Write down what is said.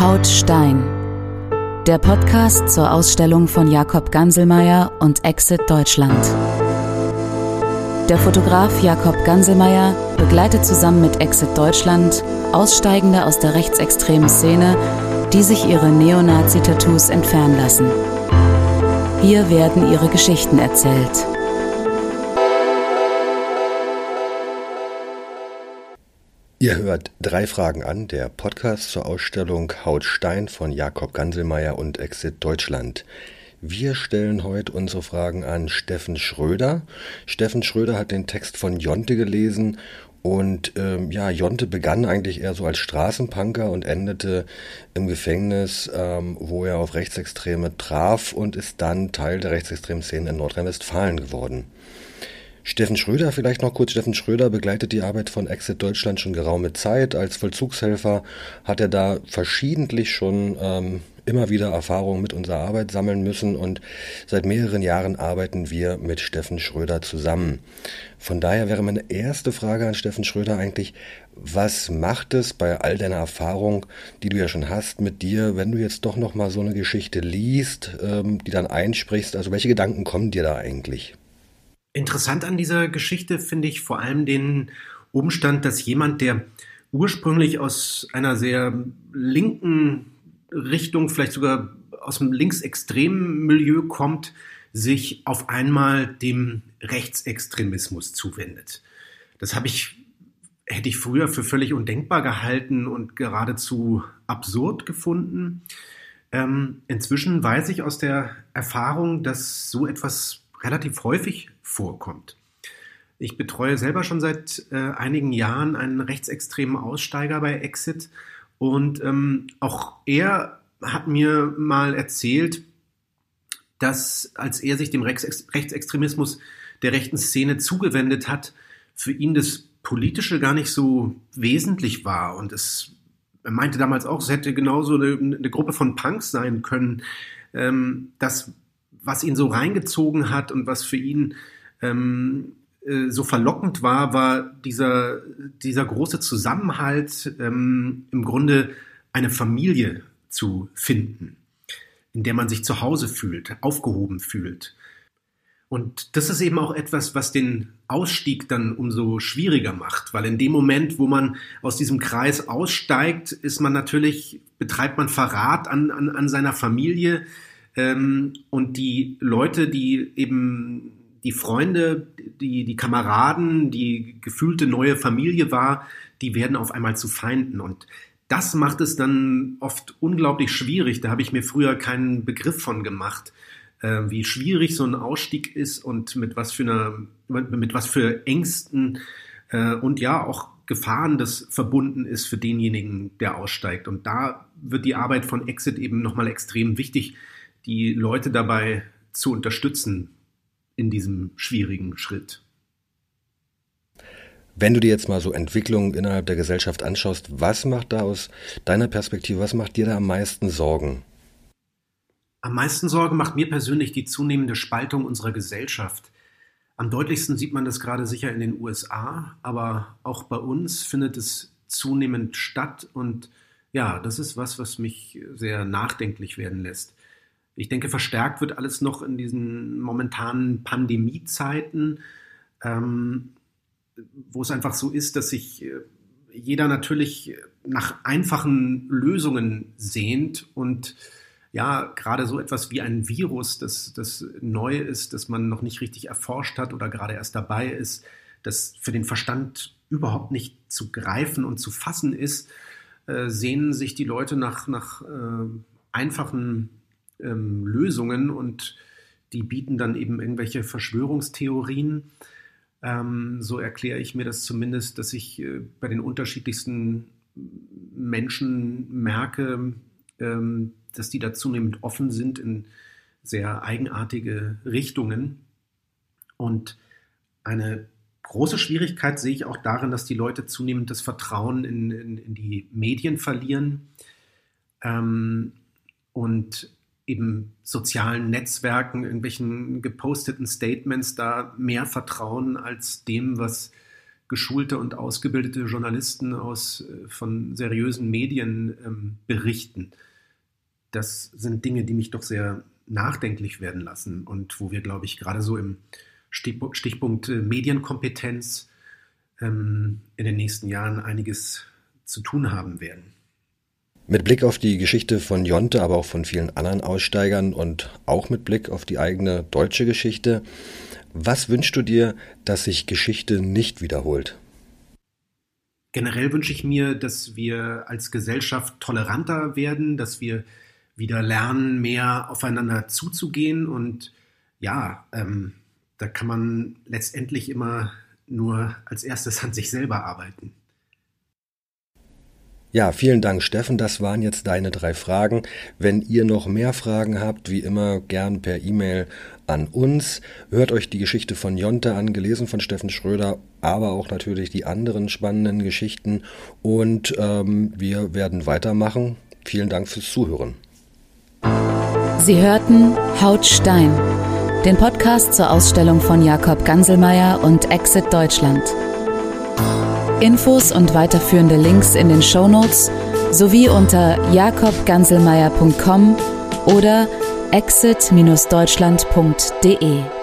Haut Stein. Der Podcast zur Ausstellung von Jakob Ganselmeier und Exit Deutschland. Der Fotograf Jakob Ganselmeier begleitet zusammen mit Exit Deutschland Aussteigende aus der rechtsextremen Szene, die sich ihre Neonazi-Tattoos entfernen lassen. Hier werden ihre Geschichten erzählt. Ihr hört drei Fragen an, der Podcast zur Ausstellung Haut Stein von Jakob Ganselmeier und Exit Deutschland. Wir stellen heute unsere Fragen an Steffen Schröder. Steffen Schröder hat den Text von Jonte gelesen und ähm, ja, Jonte begann eigentlich eher so als Straßenpunker und endete im Gefängnis, ähm, wo er auf Rechtsextreme traf und ist dann Teil der rechtsextremen Szene in Nordrhein-Westfalen geworden. Steffen Schröder, vielleicht noch kurz. Steffen Schröder begleitet die Arbeit von Exit Deutschland schon geraume Zeit. Als Vollzugshelfer hat er da verschiedentlich schon ähm, immer wieder Erfahrungen mit unserer Arbeit sammeln müssen und seit mehreren Jahren arbeiten wir mit Steffen Schröder zusammen. Von daher wäre meine erste Frage an Steffen Schröder eigentlich, was macht es bei all deiner Erfahrung, die du ja schon hast mit dir, wenn du jetzt doch noch mal so eine Geschichte liest, ähm, die dann einsprichst? Also welche Gedanken kommen dir da eigentlich? Interessant an dieser Geschichte finde ich vor allem den Umstand, dass jemand, der ursprünglich aus einer sehr linken Richtung, vielleicht sogar aus dem linksextremen Milieu kommt, sich auf einmal dem Rechtsextremismus zuwendet. Das habe ich, hätte ich früher für völlig undenkbar gehalten und geradezu absurd gefunden. Ähm, inzwischen weiß ich aus der Erfahrung, dass so etwas relativ häufig vorkommt. Ich betreue selber schon seit äh, einigen Jahren einen rechtsextremen Aussteiger bei Exit und ähm, auch er hat mir mal erzählt, dass als er sich dem Rechts Rechtsextremismus der rechten Szene zugewendet hat, für ihn das Politische gar nicht so wesentlich war und es er meinte damals auch, es hätte genauso eine, eine Gruppe von Punks sein können. Ähm, das was ihn so reingezogen hat und was für ihn ähm, äh, so verlockend war, war dieser, dieser große Zusammenhalt, ähm, im Grunde eine Familie zu finden, in der man sich zu Hause fühlt, aufgehoben fühlt. Und das ist eben auch etwas, was den Ausstieg dann umso schwieriger macht, weil in dem Moment, wo man aus diesem Kreis aussteigt, ist man natürlich, betreibt man Verrat an, an, an seiner Familie, ähm, und die Leute, die eben die Freunde, die, die Kameraden, die gefühlte neue Familie war, die werden auf einmal zu Feinden. Und das macht es dann oft unglaublich schwierig. Da habe ich mir früher keinen Begriff von gemacht, äh, wie schwierig so ein Ausstieg ist und mit was für einer, mit was für Ängsten äh, und ja auch Gefahren das verbunden ist für denjenigen, der aussteigt. Und da wird die Arbeit von Exit eben nochmal extrem wichtig, die Leute dabei zu unterstützen in diesem schwierigen Schritt. Wenn du dir jetzt mal so Entwicklungen innerhalb der Gesellschaft anschaust, was macht da aus deiner Perspektive, was macht dir da am meisten Sorgen? Am meisten Sorge macht mir persönlich die zunehmende Spaltung unserer Gesellschaft. Am deutlichsten sieht man das gerade sicher in den USA, aber auch bei uns findet es zunehmend statt und ja, das ist was, was mich sehr nachdenklich werden lässt. Ich denke, verstärkt wird alles noch in diesen momentanen Pandemiezeiten, ähm, wo es einfach so ist, dass sich äh, jeder natürlich nach einfachen Lösungen sehnt und ja, gerade so etwas wie ein Virus, das, das neu ist, das man noch nicht richtig erforscht hat oder gerade erst dabei ist, das für den Verstand überhaupt nicht zu greifen und zu fassen ist, äh, sehnen sich die Leute nach, nach äh, einfachen ähm, Lösungen und die bieten dann eben irgendwelche Verschwörungstheorien. Ähm, so erkläre ich mir das zumindest, dass ich äh, bei den unterschiedlichsten Menschen merke, ähm, dass die da zunehmend offen sind in sehr eigenartige Richtungen. Und eine große Schwierigkeit sehe ich auch darin, dass die Leute zunehmend das Vertrauen in, in, in die Medien verlieren. Ähm, und eben sozialen Netzwerken, irgendwelchen geposteten Statements da mehr vertrauen als dem, was geschulte und ausgebildete Journalisten aus äh, von seriösen Medien ähm, berichten. Das sind Dinge, die mich doch sehr nachdenklich werden lassen und wo wir, glaube ich, gerade so im Stichpunkt äh, Medienkompetenz ähm, in den nächsten Jahren einiges zu tun haben werden. Mit Blick auf die Geschichte von Jonte, aber auch von vielen anderen Aussteigern und auch mit Blick auf die eigene deutsche Geschichte, was wünschst du dir, dass sich Geschichte nicht wiederholt? Generell wünsche ich mir, dass wir als Gesellschaft toleranter werden, dass wir wieder lernen, mehr aufeinander zuzugehen. Und ja, ähm, da kann man letztendlich immer nur als erstes an sich selber arbeiten. Ja, vielen Dank, Steffen. Das waren jetzt deine drei Fragen. Wenn ihr noch mehr Fragen habt, wie immer gern per E-Mail an uns. Hört euch die Geschichte von Jonte an, gelesen von Steffen Schröder, aber auch natürlich die anderen spannenden Geschichten. Und ähm, wir werden weitermachen. Vielen Dank fürs Zuhören. Sie hörten Hautstein, den Podcast zur Ausstellung von Jakob Ganselmeier und Exit Deutschland. Infos und weiterführende Links in den Show Notes sowie unter jakobganselmeier.com oder exit-deutschland.de.